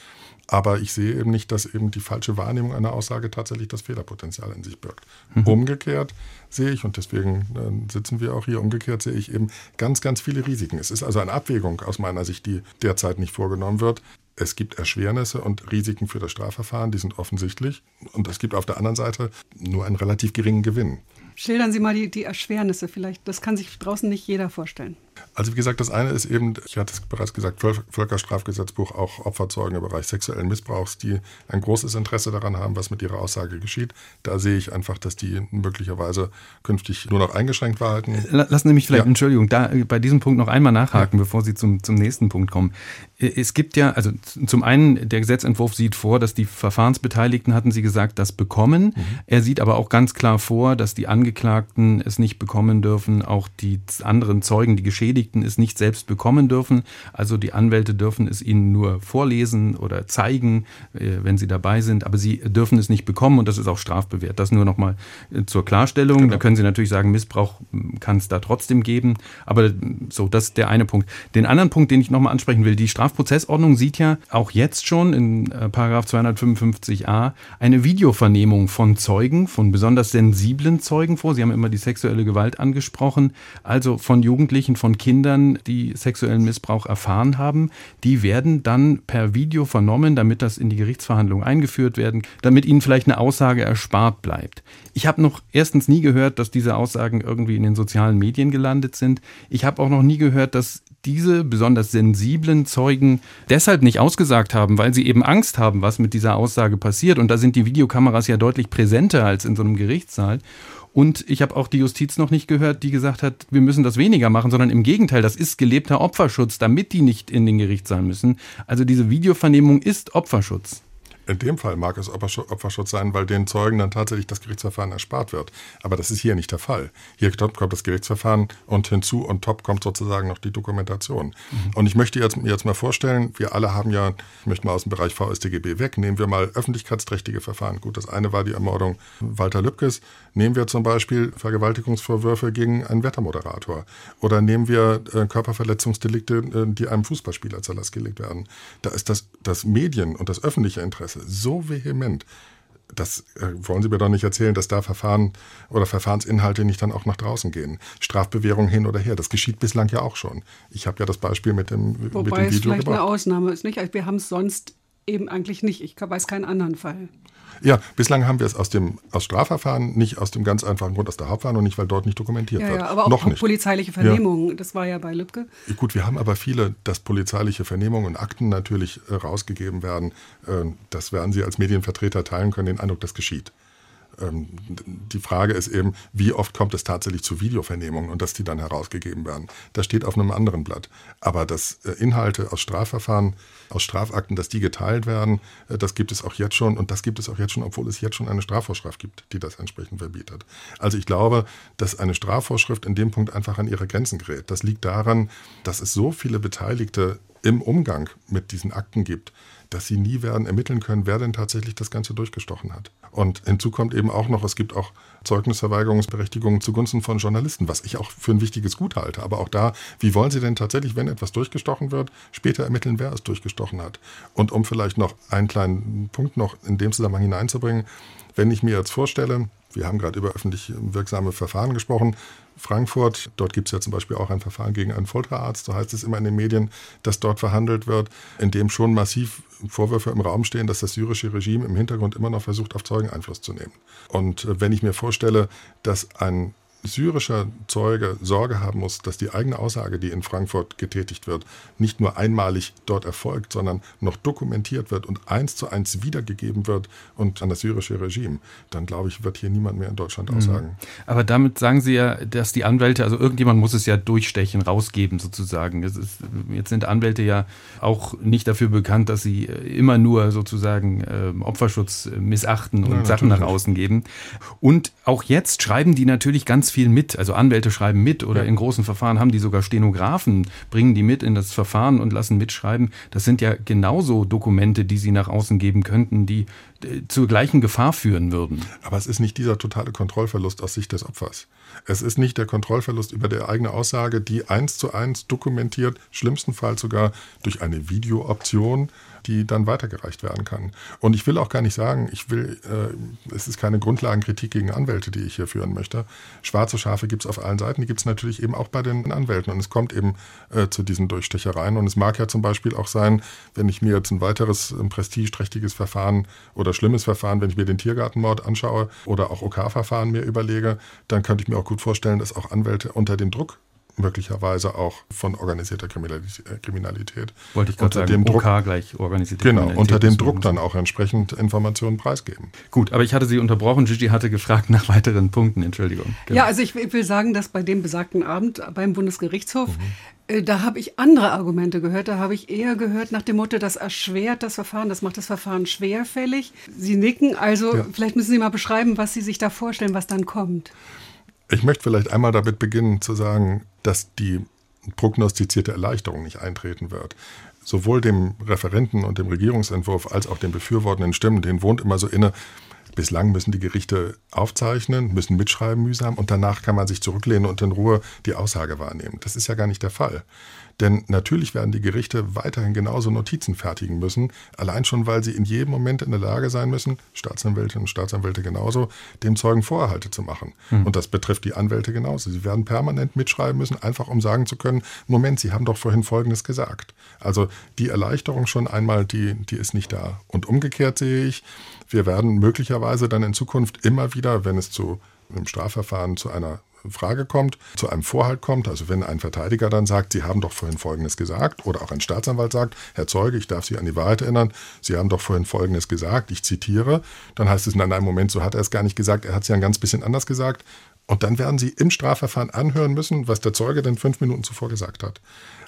Aber ich sehe eben nicht, dass eben die falsche Wahrnehmung einer Aussage tatsächlich das Fehlerpotenzial in sich birgt. Mhm. Umgekehrt sehe ich, und deswegen äh, sitzen wir auch hier, umgekehrt sehe ich eben ganz, ganz viele Risiken. Es ist also eine Abwägung aus meiner Sicht, die derzeit nicht vorgenommen wird. Es gibt Erschwernisse und Risiken für das Strafverfahren, die sind offensichtlich. Und es gibt auf der anderen Seite nur einen relativ geringen Gewinn. Schildern Sie mal die, die Erschwernisse vielleicht. Das kann sich draußen nicht jeder vorstellen. Also wie gesagt, das eine ist eben, ich hatte es bereits gesagt, Völkerstrafgesetzbuch, auch Opferzeugen im Bereich sexuellen Missbrauchs, die ein großes Interesse daran haben, was mit ihrer Aussage geschieht. Da sehe ich einfach, dass die möglicherweise künftig nur noch eingeschränkt verhalten. Lassen Sie mich vielleicht, ja. Entschuldigung, da bei diesem Punkt noch einmal nachhaken, ja. bevor Sie zum, zum nächsten Punkt kommen. Es gibt ja, also zum einen, der Gesetzentwurf sieht vor, dass die Verfahrensbeteiligten, hatten Sie gesagt, das bekommen. Mhm. Er sieht aber auch ganz klar vor, dass die Angeklagten es nicht bekommen dürfen, auch die anderen Zeugen, die Geschädigten es nicht selbst bekommen dürfen. Also die Anwälte dürfen es ihnen nur vorlesen oder zeigen, äh, wenn sie dabei sind, aber sie dürfen es nicht bekommen und das ist auch strafbewehrt. Das nur nochmal äh, zur Klarstellung. Genau. Da können Sie natürlich sagen, Missbrauch hm, kann es da trotzdem geben. Aber so, das ist der eine Punkt. Den anderen Punkt, den ich nochmal ansprechen will, die Straf Strafprozessordnung sieht ja auch jetzt schon in äh, Paragraph 255a eine Videovernehmung von Zeugen, von besonders sensiblen Zeugen vor. Sie haben immer die sexuelle Gewalt angesprochen, also von Jugendlichen, von Kindern, die sexuellen Missbrauch erfahren haben. Die werden dann per Video vernommen, damit das in die Gerichtsverhandlung eingeführt werden, damit ihnen vielleicht eine Aussage erspart bleibt. Ich habe noch erstens nie gehört, dass diese Aussagen irgendwie in den sozialen Medien gelandet sind. Ich habe auch noch nie gehört, dass diese besonders sensiblen Zeugen deshalb nicht ausgesagt haben, weil sie eben Angst haben, was mit dieser Aussage passiert. Und da sind die Videokameras ja deutlich präsenter als in so einem Gerichtssaal. Und ich habe auch die Justiz noch nicht gehört, die gesagt hat, wir müssen das weniger machen, sondern im Gegenteil, das ist gelebter Opferschutz, damit die nicht in den Gerichtssaal müssen. Also diese Videovernehmung ist Opferschutz. In dem Fall mag es Opferschutz sein, weil den Zeugen dann tatsächlich das Gerichtsverfahren erspart wird. Aber das ist hier nicht der Fall. Hier kommt das Gerichtsverfahren und hinzu und top kommt sozusagen noch die Dokumentation. Mhm. Und ich möchte jetzt, mir jetzt mal vorstellen, wir alle haben ja, ich möchte mal aus dem Bereich VStGB weg, nehmen wir mal öffentlichkeitsträchtige Verfahren. Gut, das eine war die Ermordung Walter Lübkes. Nehmen wir zum Beispiel Vergewaltigungsvorwürfe gegen einen Wettermoderator. Oder nehmen wir äh, Körperverletzungsdelikte, äh, die einem Fußballspieler zur Last gelegt werden. Da ist das, das Medien- und das öffentliche Interesse so vehement. Das äh, wollen Sie mir doch nicht erzählen, dass da Verfahren oder Verfahrensinhalte nicht dann auch nach draußen gehen. Strafbewährung hin oder her. Das geschieht bislang ja auch schon. Ich habe ja das Beispiel mit dem, Wobei mit dem Video es vielleicht gebracht. eine Ausnahme ist, nicht? Also wir haben es sonst eben eigentlich nicht. Ich weiß keinen anderen Fall. Ja, bislang haben wir es aus dem aus Strafverfahren, nicht aus dem ganz einfachen Grund aus der Hauptverhandlung, nicht weil dort nicht dokumentiert ja, wird. Ja, aber auch, Noch auch polizeiliche Vernehmungen, ja. das war ja bei Lübcke. Gut, wir haben aber viele, dass polizeiliche Vernehmungen und Akten natürlich äh, rausgegeben werden. Äh, das werden Sie als Medienvertreter teilen können, den Eindruck, das geschieht. Ähm, die Frage ist eben, wie oft kommt es tatsächlich zu Videovernehmungen und dass die dann herausgegeben werden. Das steht auf einem anderen Blatt. Aber dass äh, Inhalte aus Strafverfahren, aus Strafakten, dass die geteilt werden, äh, das gibt es auch jetzt schon und das gibt es auch jetzt schon, obwohl es jetzt schon eine Strafvorschrift gibt, die das entsprechend verbietet. Also ich glaube, dass eine Strafvorschrift in dem Punkt einfach an ihre Grenzen gerät. Das liegt daran, dass es so viele Beteiligte im Umgang mit diesen Akten gibt, dass sie nie werden ermitteln können, wer denn tatsächlich das Ganze durchgestochen hat. Und hinzu kommt eben auch noch, es gibt auch Zeugnisverweigerungsberechtigungen zugunsten von Journalisten, was ich auch für ein wichtiges Gut halte. Aber auch da, wie wollen Sie denn tatsächlich, wenn etwas durchgestochen wird, später ermitteln, wer es durchgestochen hat? Und um vielleicht noch einen kleinen Punkt noch in dem Zusammenhang hineinzubringen, wenn ich mir jetzt vorstelle, wir haben gerade über öffentlich wirksame Verfahren gesprochen. Frankfurt, dort gibt es ja zum Beispiel auch ein Verfahren gegen einen Folterarzt, so heißt es immer in den Medien, dass dort verhandelt wird, in dem schon massiv Vorwürfe im Raum stehen, dass das syrische Regime im Hintergrund immer noch versucht, auf Zeugen Einfluss zu nehmen. Und äh, wenn ich mir vorstelle, dass ein syrischer Zeuge Sorge haben muss, dass die eigene Aussage, die in Frankfurt getätigt wird, nicht nur einmalig dort erfolgt, sondern noch dokumentiert wird und eins zu eins wiedergegeben wird und an das syrische Regime, dann glaube ich, wird hier niemand mehr in Deutschland mhm. aussagen. Aber damit sagen Sie ja, dass die Anwälte, also irgendjemand muss es ja durchstechen, rausgeben sozusagen. Ist, jetzt sind Anwälte ja auch nicht dafür bekannt, dass sie immer nur sozusagen äh, Opferschutz missachten und Nein, Sachen nach außen geben. Und auch jetzt schreiben die natürlich ganz viel mit. Also Anwälte schreiben mit oder ja. in großen Verfahren haben die sogar Stenografen, bringen die mit in das Verfahren und lassen mitschreiben. Das sind ja genauso Dokumente, die sie nach außen geben könnten, die äh, zur gleichen Gefahr führen würden. Aber es ist nicht dieser totale Kontrollverlust aus Sicht des Opfers. Es ist nicht der Kontrollverlust über die eigene Aussage, die eins zu eins dokumentiert, schlimmstenfalls sogar durch eine Videooption die dann weitergereicht werden kann. Und ich will auch gar nicht sagen, ich will, äh, es ist keine Grundlagenkritik gegen Anwälte, die ich hier führen möchte. Schwarze Schafe gibt es auf allen Seiten, die gibt es natürlich eben auch bei den Anwälten. Und es kommt eben äh, zu diesen Durchstechereien. Und es mag ja zum Beispiel auch sein, wenn ich mir jetzt ein weiteres ein prestigeträchtiges Verfahren oder schlimmes Verfahren, wenn ich mir den Tiergartenmord anschaue oder auch OK-Verfahren mir überlege, dann könnte ich mir auch gut vorstellen, dass auch Anwälte unter dem Druck möglicherweise auch von organisierter Kriminalität. Wollte ich gerade sagen, Druck, OK gleich organisierte genau, Kriminalität. unter dem Druck dann auch entsprechend Informationen preisgeben. Gut, aber ich hatte Sie unterbrochen. Gigi hatte gefragt nach weiteren Punkten. Entschuldigung. Genau. Ja, also ich will sagen, dass bei dem besagten Abend beim Bundesgerichtshof mhm äh, da habe ich andere Argumente gehört. Da habe ich eher gehört nach dem Motto, das erschwert das Verfahren, das macht das Verfahren schwerfällig. Sie nicken, also ja. vielleicht müssen Sie mal beschreiben, was Sie sich da vorstellen, was dann kommt. Ich möchte vielleicht einmal damit beginnen zu sagen, dass die prognostizierte Erleichterung nicht eintreten wird. Sowohl dem Referenten und dem Regierungsentwurf als auch den befürwortenden Stimmen, denen wohnt immer so inne, Bislang müssen die Gerichte aufzeichnen, müssen mitschreiben mühsam und danach kann man sich zurücklehnen und in Ruhe die Aussage wahrnehmen. Das ist ja gar nicht der Fall. Denn natürlich werden die Gerichte weiterhin genauso Notizen fertigen müssen, allein schon, weil sie in jedem Moment in der Lage sein müssen, Staatsanwältinnen und Staatsanwälte genauso, dem Zeugen Vorhalte zu machen. Mhm. Und das betrifft die Anwälte genauso. Sie werden permanent mitschreiben müssen, einfach um sagen zu können, Moment, Sie haben doch vorhin Folgendes gesagt. Also die Erleichterung schon einmal, die, die ist nicht da. Und umgekehrt sehe ich, wir werden möglicherweise dann in Zukunft immer wieder, wenn es zu einem Strafverfahren zu einer Frage kommt, zu einem Vorhalt kommt, also wenn ein Verteidiger dann sagt, Sie haben doch vorhin Folgendes gesagt, oder auch ein Staatsanwalt sagt, Herr Zeuge, ich darf Sie an die Wahrheit erinnern, Sie haben doch vorhin Folgendes gesagt, ich zitiere, dann heißt es in einem Moment, so hat er es gar nicht gesagt, er hat es ja ein ganz bisschen anders gesagt. Und dann werden Sie im Strafverfahren anhören müssen, was der Zeuge denn fünf Minuten zuvor gesagt hat.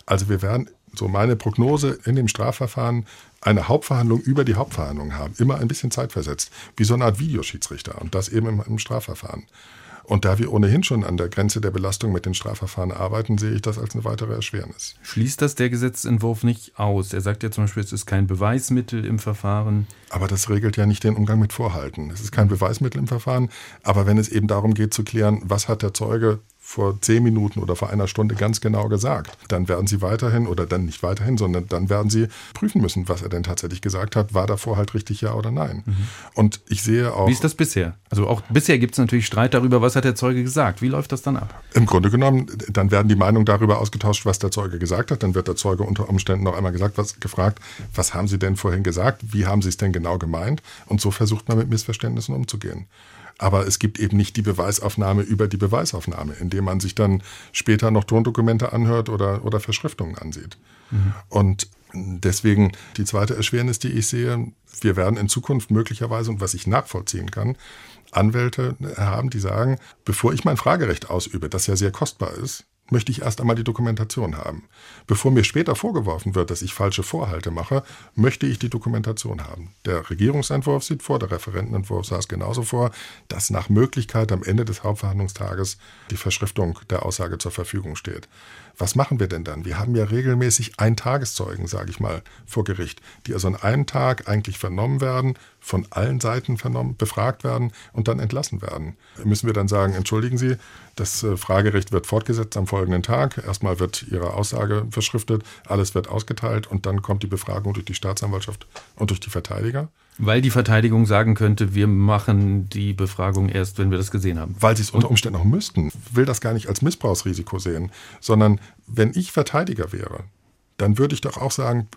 Also wir werden, so meine Prognose, in dem Strafverfahren eine Hauptverhandlung über die Hauptverhandlung haben. Immer ein bisschen zeitversetzt, wie so eine Art Videoschiedsrichter und das eben im, im Strafverfahren. Und da wir ohnehin schon an der Grenze der Belastung mit den Strafverfahren arbeiten, sehe ich das als eine weitere Erschwernis. Schließt das der Gesetzentwurf nicht aus? Er sagt ja zum Beispiel, es ist kein Beweismittel im Verfahren. Aber das regelt ja nicht den Umgang mit Vorhalten. Es ist kein Beweismittel im Verfahren. Aber wenn es eben darum geht zu klären, was hat der Zeuge vor zehn Minuten oder vor einer Stunde ganz genau gesagt. Dann werden Sie weiterhin oder dann nicht weiterhin, sondern dann werden Sie prüfen müssen, was er denn tatsächlich gesagt hat. War davor halt richtig ja oder nein? Mhm. Und ich sehe auch. Wie ist das bisher? Also auch bisher gibt es natürlich Streit darüber, was hat der Zeuge gesagt. Wie läuft das dann ab? Im Grunde genommen, dann werden die Meinungen darüber ausgetauscht, was der Zeuge gesagt hat. Dann wird der Zeuge unter Umständen noch einmal gesagt, was, gefragt, was haben Sie denn vorhin gesagt? Wie haben Sie es denn genau gemeint? Und so versucht man mit Missverständnissen umzugehen. Aber es gibt eben nicht die Beweisaufnahme über die Beweisaufnahme, indem man sich dann später noch Tondokumente anhört oder, oder Verschriftungen ansieht. Mhm. Und deswegen die zweite Erschwernis, die ich sehe, wir werden in Zukunft möglicherweise, und was ich nachvollziehen kann, Anwälte haben, die sagen, bevor ich mein Fragerecht ausübe, das ja sehr kostbar ist, möchte ich erst einmal die Dokumentation haben. Bevor mir später vorgeworfen wird, dass ich falsche Vorhalte mache, möchte ich die Dokumentation haben. Der Regierungsentwurf sieht vor, der Referentenentwurf sah es genauso vor, dass nach Möglichkeit am Ende des Hauptverhandlungstages die Verschriftung der Aussage zur Verfügung steht. Was machen wir denn dann? Wir haben ja regelmäßig Eintageszeugen, sage ich mal, vor Gericht, die also an einem Tag eigentlich vernommen werden, von allen Seiten vernommen, befragt werden und dann entlassen werden. Müssen wir dann sagen, entschuldigen Sie, das äh, Fragerecht wird fortgesetzt am folgenden Tag. Erstmal wird Ihre Aussage verschriftet, alles wird ausgeteilt und dann kommt die Befragung durch die Staatsanwaltschaft und durch die Verteidiger. Weil die Verteidigung sagen könnte, wir machen die Befragung erst, wenn wir das gesehen haben. Weil sie es unter Umständen auch müssten. Ich will das gar nicht als Missbrauchsrisiko sehen, sondern wenn ich Verteidiger wäre, dann würde ich doch auch sagen,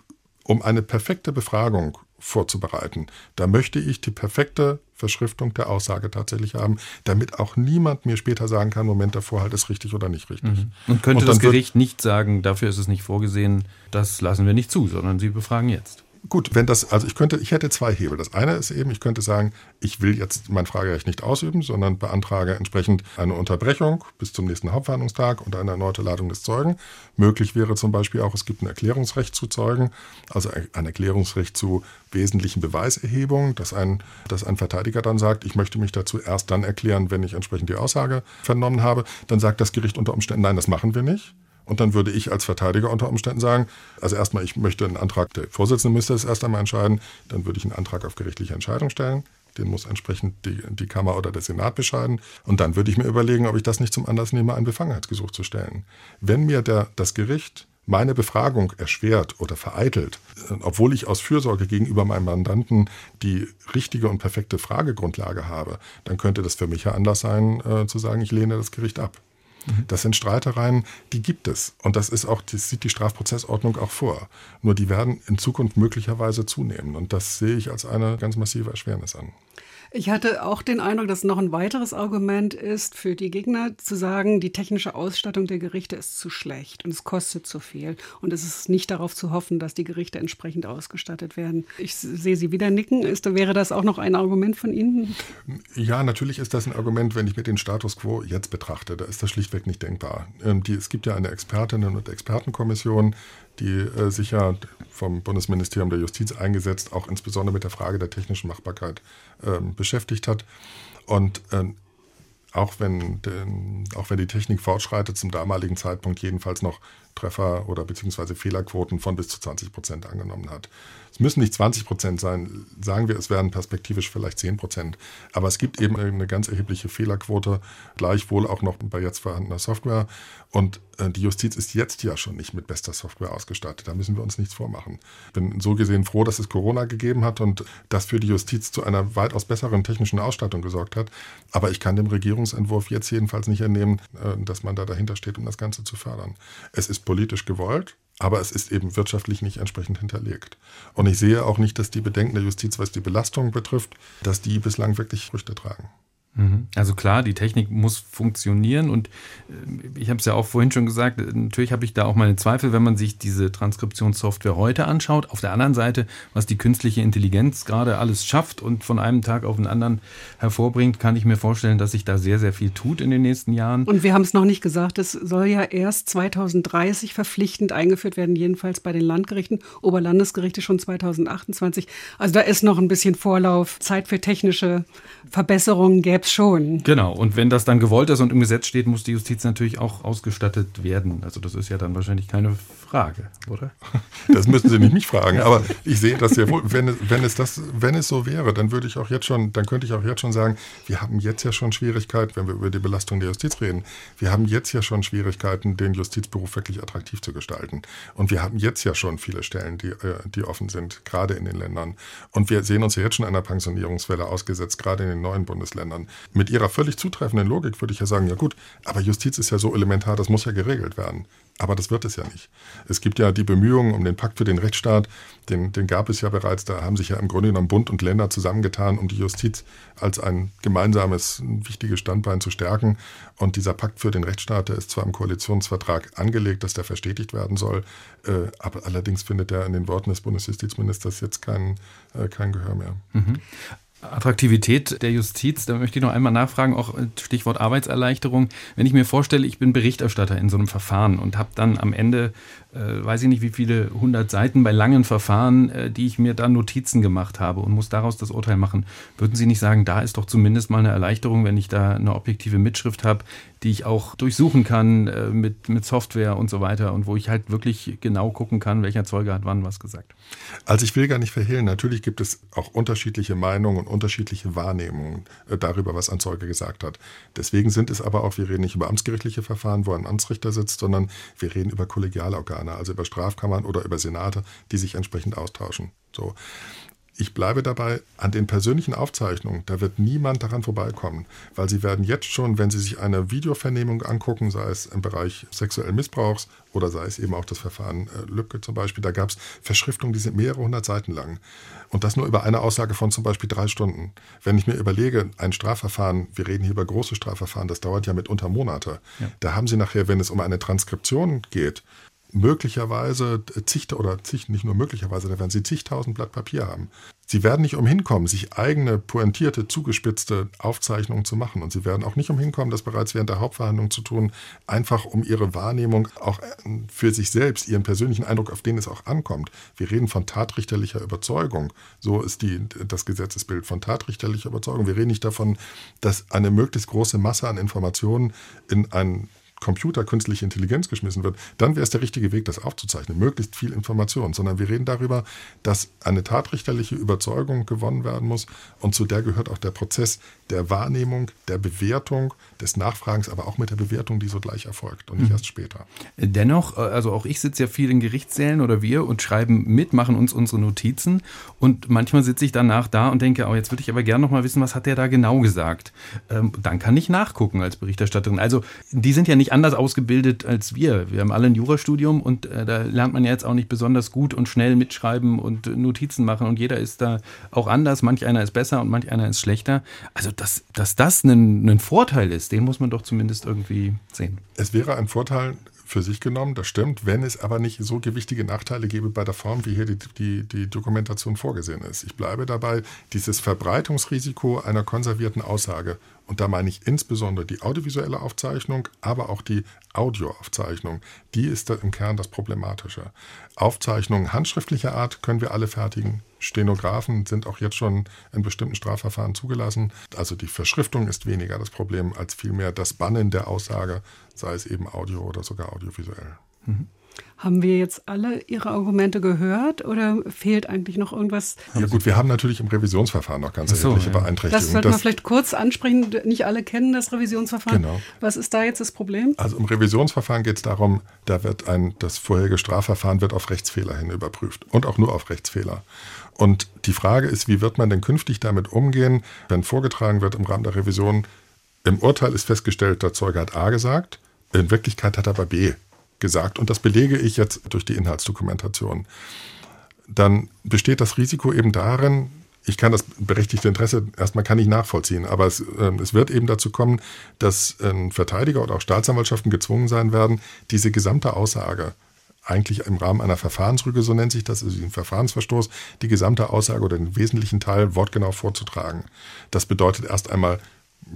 um eine perfekte Befragung vorzubereiten, da möchte ich die perfekte Verschriftung der Aussage tatsächlich haben, damit auch niemand mir später sagen kann, Moment, der Vorhalt ist richtig oder nicht richtig. Mhm. Und könnte Und das Gericht nicht sagen, dafür ist es nicht vorgesehen, das lassen wir nicht zu, sondern Sie befragen jetzt gut, wenn das, also ich könnte, ich hätte zwei Hebel. Das eine ist eben, ich könnte sagen, ich will jetzt mein Fragerecht nicht ausüben, sondern beantrage entsprechend eine Unterbrechung bis zum nächsten Hauptverhandlungstag und eine erneute Ladung des Zeugen. Möglich wäre zum Beispiel auch, es gibt ein Erklärungsrecht zu Zeugen, also ein Erklärungsrecht zu wesentlichen Beweiserhebungen, dass ein, dass ein Verteidiger dann sagt, ich möchte mich dazu erst dann erklären, wenn ich entsprechend die Aussage vernommen habe. Dann sagt das Gericht unter Umständen, nein, das machen wir nicht. Und dann würde ich als Verteidiger unter Umständen sagen, also erstmal, ich möchte einen Antrag, der Vorsitzende müsste es erst einmal entscheiden, dann würde ich einen Antrag auf gerichtliche Entscheidung stellen. Den muss entsprechend die, die Kammer oder der Senat bescheiden. Und dann würde ich mir überlegen, ob ich das nicht zum Anlass nehme, ein Befangenheitsgesuch zu stellen. Wenn mir der, das Gericht meine Befragung erschwert oder vereitelt, obwohl ich aus Fürsorge gegenüber meinem Mandanten die richtige und perfekte Fragegrundlage habe, dann könnte das für mich ja Anlass sein, äh, zu sagen, ich lehne das Gericht ab. Das sind Streitereien, die gibt es. Und das ist auch, das sieht die Strafprozessordnung auch vor. Nur die werden in Zukunft möglicherweise zunehmen. Und das sehe ich als eine ganz massive Erschwernis an. Ich hatte auch den Eindruck, dass noch ein weiteres Argument ist für die Gegner zu sagen, die technische Ausstattung der Gerichte ist zu schlecht und es kostet zu viel. Und es ist nicht darauf zu hoffen, dass die Gerichte entsprechend ausgestattet werden. Ich sehe Sie wieder nicken. Ist, wäre das auch noch ein Argument von Ihnen? Ja, natürlich ist das ein Argument, wenn ich mir den Status quo jetzt betrachte. Da ist das schlichtweg nicht denkbar. Ähm, es gibt ja eine Expertinnen- und Expertenkommission, die äh, sich ja vom Bundesministerium der Justiz eingesetzt, auch insbesondere mit der Frage der technischen Machbarkeit äh, beschäftigt hat. Und äh, auch wenn, den, auch wenn die Technik fortschreitet, zum damaligen Zeitpunkt jedenfalls noch Treffer oder beziehungsweise Fehlerquoten von bis zu 20 Prozent angenommen hat. Müssen nicht 20 Prozent sein, sagen wir, es werden perspektivisch vielleicht 10 Prozent. Aber es gibt eben eine ganz erhebliche Fehlerquote, gleichwohl auch noch bei jetzt vorhandener Software. Und äh, die Justiz ist jetzt ja schon nicht mit bester Software ausgestattet. Da müssen wir uns nichts vormachen. Ich bin so gesehen froh, dass es Corona gegeben hat und das für die Justiz zu einer weitaus besseren technischen Ausstattung gesorgt hat. Aber ich kann dem Regierungsentwurf jetzt jedenfalls nicht entnehmen, äh, dass man da dahinter steht, um das Ganze zu fördern. Es ist politisch gewollt, aber es ist eben wirtschaftlich nicht entsprechend hinterlegt. Und ich sehe auch nicht, dass die Bedenken der Justiz, was die Belastung betrifft, dass die bislang wirklich Früchte tragen. Mhm. Also klar, die Technik muss funktionieren und äh, ich habe es ja auch vorhin schon gesagt, äh, natürlich habe ich da auch meine Zweifel, wenn man sich diese Transkriptionssoftware heute anschaut. Auf der anderen Seite, was die künstliche Intelligenz gerade alles schafft und von einem Tag auf den anderen hervorbringt, kann ich mir vorstellen, dass sich da sehr, sehr viel tut in den nächsten Jahren. Und wir haben es noch nicht gesagt, es soll ja erst 2030 verpflichtend eingeführt werden, jedenfalls bei den Landgerichten, Oberlandesgerichte schon 2028. Also da ist noch ein bisschen Vorlauf, Zeit für technische Verbesserungen gäbe es schon. Genau, und wenn das dann gewollt ist und im Gesetz steht, muss die Justiz natürlich auch ausgestattet werden. Also das ist ja dann wahrscheinlich keine Frage, oder? Das müssen Sie nicht mich fragen, aber ich sehe das sehr wohl. Wenn, wenn, es das, wenn es so wäre, dann würde ich auch jetzt schon, dann könnte ich auch jetzt schon sagen, wir haben jetzt ja schon Schwierigkeiten, wenn wir über die Belastung der Justiz reden. Wir haben jetzt ja schon Schwierigkeiten, den Justizberuf wirklich attraktiv zu gestalten. Und wir haben jetzt ja schon viele Stellen, die, äh, die offen sind, gerade in den Ländern. Und wir sehen uns ja jetzt schon einer Pensionierungswelle ausgesetzt, gerade in den neuen Bundesländern. Mit ihrer völlig zutreffenden Logik würde ich ja sagen, ja gut, aber Justiz ist ja so elementar, das muss ja geregelt werden. Aber das wird es ja nicht. Es gibt ja die Bemühungen um den Pakt für den Rechtsstaat, den, den gab es ja bereits, da haben sich ja im Grunde genommen Bund und Länder zusammengetan, um die Justiz als ein gemeinsames, ein wichtiges Standbein zu stärken. Und dieser Pakt für den Rechtsstaat, der ist zwar im Koalitionsvertrag angelegt, dass der verstetigt werden soll, äh, aber allerdings findet er in den Worten des Bundesjustizministers jetzt kein, äh, kein Gehör mehr. Mhm. Attraktivität der Justiz, da möchte ich noch einmal nachfragen, auch Stichwort Arbeitserleichterung. Wenn ich mir vorstelle, ich bin Berichterstatter in so einem Verfahren und habe dann am Ende äh, weiß ich nicht, wie viele hundert Seiten bei langen Verfahren, äh, die ich mir da Notizen gemacht habe und muss daraus das Urteil machen. Würden Sie nicht sagen, da ist doch zumindest mal eine Erleichterung, wenn ich da eine objektive Mitschrift habe, die ich auch durchsuchen kann äh, mit, mit Software und so weiter und wo ich halt wirklich genau gucken kann, welcher Zeuge hat wann was gesagt? Also ich will gar nicht verhehlen, natürlich gibt es auch unterschiedliche Meinungen und unterschiedliche Wahrnehmungen äh, darüber, was ein Zeuge gesagt hat. Deswegen sind es aber auch, wir reden nicht über amtsgerichtliche Verfahren, wo ein Amtsrichter sitzt, sondern wir reden über Kollegialorgane. Organe, also über Strafkammern oder über Senate, die sich entsprechend austauschen. So. Ich bleibe dabei, an den persönlichen Aufzeichnungen, da wird niemand daran vorbeikommen, weil Sie werden jetzt schon, wenn Sie sich eine Videovernehmung angucken, sei es im Bereich sexuellen Missbrauchs oder sei es eben auch das Verfahren äh, Lübcke zum Beispiel, da gab es Verschriftungen, die sind mehrere hundert Seiten lang. Und das nur über eine Aussage von zum Beispiel drei Stunden. Wenn ich mir überlege, ein Strafverfahren, wir reden hier über große Strafverfahren, das dauert ja mitunter Monate. Ja. Da haben Sie nachher, wenn es um eine Transkription geht, möglicherweise zig oder zig, nicht nur möglicherweise, da werden sie zigtausend Blatt Papier haben. Sie werden nicht umhin kommen, sich eigene pointierte, zugespitzte Aufzeichnungen zu machen. Und sie werden auch nicht umhin kommen, das bereits während der Hauptverhandlung zu tun, einfach um ihre Wahrnehmung auch äh, für sich selbst, ihren persönlichen Eindruck, auf den es auch ankommt. Wir reden von tatrichterlicher Überzeugung. So ist die, das Gesetzesbild von tatrichterlicher Überzeugung. Wir reden nicht davon, dass eine möglichst große Masse an Informationen in ein Computer, künstliche Intelligenz geschmissen wird, dann wäre es der richtige Weg, das aufzuzeichnen, möglichst viel Information, sondern wir reden darüber, dass eine tatrichterliche Überzeugung gewonnen werden muss und zu der gehört auch der Prozess der Wahrnehmung, der Bewertung, des Nachfragens, aber auch mit der Bewertung, die sogleich erfolgt und nicht mhm. erst später. Dennoch, äh, also auch ich sitze ja viel in Gerichtssälen oder wir und schreiben mit, machen uns unsere Notizen und manchmal sitze ich danach da und denke, oh, jetzt würde ich aber gerne noch mal wissen, was hat der da genau gesagt. Ähm, dann kann ich nachgucken als Berichterstatterin. Also die sind ja nicht nicht anders ausgebildet als wir. Wir haben alle ein Jurastudium und äh, da lernt man ja jetzt auch nicht besonders gut und schnell mitschreiben und Notizen machen und jeder ist da auch anders. Manch einer ist besser und manch einer ist schlechter. Also, dass, dass das ein, ein Vorteil ist, den muss man doch zumindest irgendwie sehen. Es wäre ein Vorteil, für sich genommen, das stimmt, wenn es aber nicht so gewichtige Nachteile gäbe bei der Form, wie hier die, die, die Dokumentation vorgesehen ist. Ich bleibe dabei, dieses Verbreitungsrisiko einer konservierten Aussage, und da meine ich insbesondere die audiovisuelle Aufzeichnung, aber auch die Audioaufzeichnung, die ist im Kern das Problematische. Aufzeichnungen handschriftlicher Art können wir alle fertigen. Stenografen sind auch jetzt schon in bestimmten Strafverfahren zugelassen. Also die Verschriftung ist weniger das Problem als vielmehr das Bannen der Aussage, sei es eben audio oder sogar audiovisuell. Mhm. Haben wir jetzt alle Ihre Argumente gehört oder fehlt eigentlich noch irgendwas? Ja gut, wir haben natürlich im Revisionsverfahren noch ganz so, erhebliche ja. Beeinträchtigungen. Das sollte man vielleicht kurz ansprechen. Nicht alle kennen das Revisionsverfahren. Genau. Was ist da jetzt das Problem? Also im Revisionsverfahren geht es darum, da wird ein, das vorherige Strafverfahren wird auf Rechtsfehler hin überprüft und auch nur auf Rechtsfehler. Und die Frage ist, wie wird man denn künftig damit umgehen, wenn vorgetragen wird im Rahmen der Revision, im Urteil ist festgestellt, der Zeuge hat A gesagt, in Wirklichkeit hat er aber B gesagt und das belege ich jetzt durch die Inhaltsdokumentation. Dann besteht das Risiko eben darin, ich kann das berechtigte Interesse erstmal kann ich nachvollziehen, aber es, äh, es wird eben dazu kommen, dass äh, Verteidiger oder auch Staatsanwaltschaften gezwungen sein werden, diese gesamte Aussage eigentlich im Rahmen einer Verfahrensrüge, so nennt sich das, also ein Verfahrensverstoß, die gesamte Aussage oder den wesentlichen Teil wortgenau vorzutragen. Das bedeutet erst einmal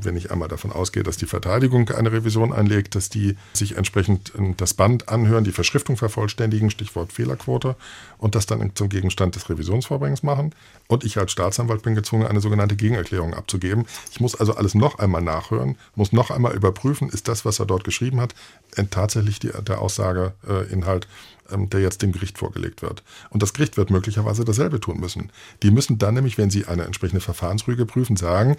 wenn ich einmal davon ausgehe, dass die Verteidigung eine Revision einlegt, dass die sich entsprechend ähm, das Band anhören, die Verschriftung vervollständigen, Stichwort Fehlerquote, und das dann zum Gegenstand des Revisionsvorbringens machen. Und ich als Staatsanwalt bin gezwungen, eine sogenannte Gegenerklärung abzugeben. Ich muss also alles noch einmal nachhören, muss noch einmal überprüfen, ist das, was er dort geschrieben hat, tatsächlich die, der Aussageinhalt, ähm, der jetzt dem Gericht vorgelegt wird. Und das Gericht wird möglicherweise dasselbe tun müssen. Die müssen dann nämlich, wenn sie eine entsprechende Verfahrensrüge prüfen, sagen,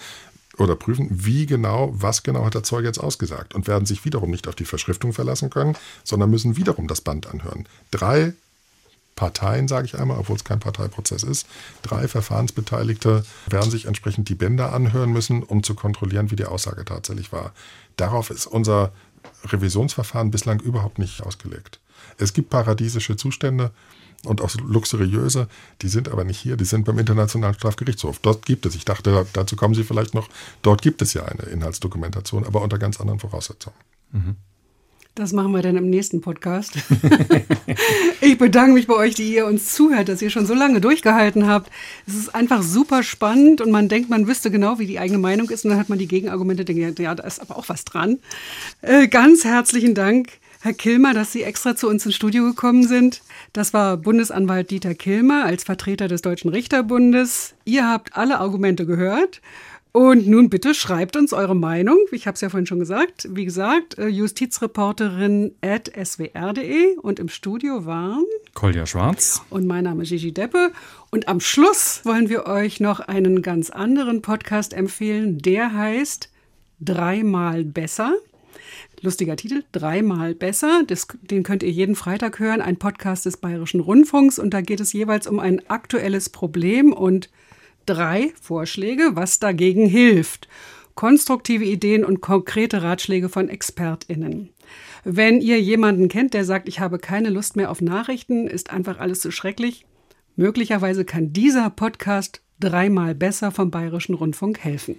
oder prüfen, wie genau, was genau hat der Zeuge jetzt ausgesagt und werden sich wiederum nicht auf die Verschriftung verlassen können, sondern müssen wiederum das Band anhören. Drei Parteien, sage ich einmal, obwohl es kein Parteiprozess ist, drei Verfahrensbeteiligte werden sich entsprechend die Bänder anhören müssen, um zu kontrollieren, wie die Aussage tatsächlich war. Darauf ist unser Revisionsverfahren bislang überhaupt nicht ausgelegt. Es gibt paradiesische Zustände, und auch luxuriöse, die sind aber nicht hier, die sind beim Internationalen Strafgerichtshof. Dort gibt es, ich dachte, dazu kommen Sie vielleicht noch, dort gibt es ja eine Inhaltsdokumentation, aber unter ganz anderen Voraussetzungen. Mhm. Das machen wir dann im nächsten Podcast. ich bedanke mich bei euch, die ihr uns zuhört, dass ihr schon so lange durchgehalten habt. Es ist einfach super spannend und man denkt, man wüsste genau, wie die eigene Meinung ist und dann hat man die Gegenargumente, denkt, ja, da ist aber auch was dran. Äh, ganz herzlichen Dank. Herr Kilmer, dass Sie extra zu uns ins Studio gekommen sind. Das war Bundesanwalt Dieter Kilmer als Vertreter des Deutschen Richterbundes. Ihr habt alle Argumente gehört. Und nun bitte schreibt uns eure Meinung. Ich habe es ja vorhin schon gesagt. Wie gesagt, äh, Justizreporterin at swr.de und im Studio waren Kolja Schwarz und mein Name ist Gigi Deppe. Und am Schluss wollen wir euch noch einen ganz anderen Podcast empfehlen. Der heißt Dreimal besser. Lustiger Titel, dreimal besser. Das, den könnt ihr jeden Freitag hören, ein Podcast des Bayerischen Rundfunks. Und da geht es jeweils um ein aktuelles Problem und drei Vorschläge, was dagegen hilft. Konstruktive Ideen und konkrete Ratschläge von ExpertInnen. Wenn ihr jemanden kennt, der sagt, ich habe keine Lust mehr auf Nachrichten, ist einfach alles zu schrecklich, möglicherweise kann dieser Podcast dreimal besser vom Bayerischen Rundfunk helfen.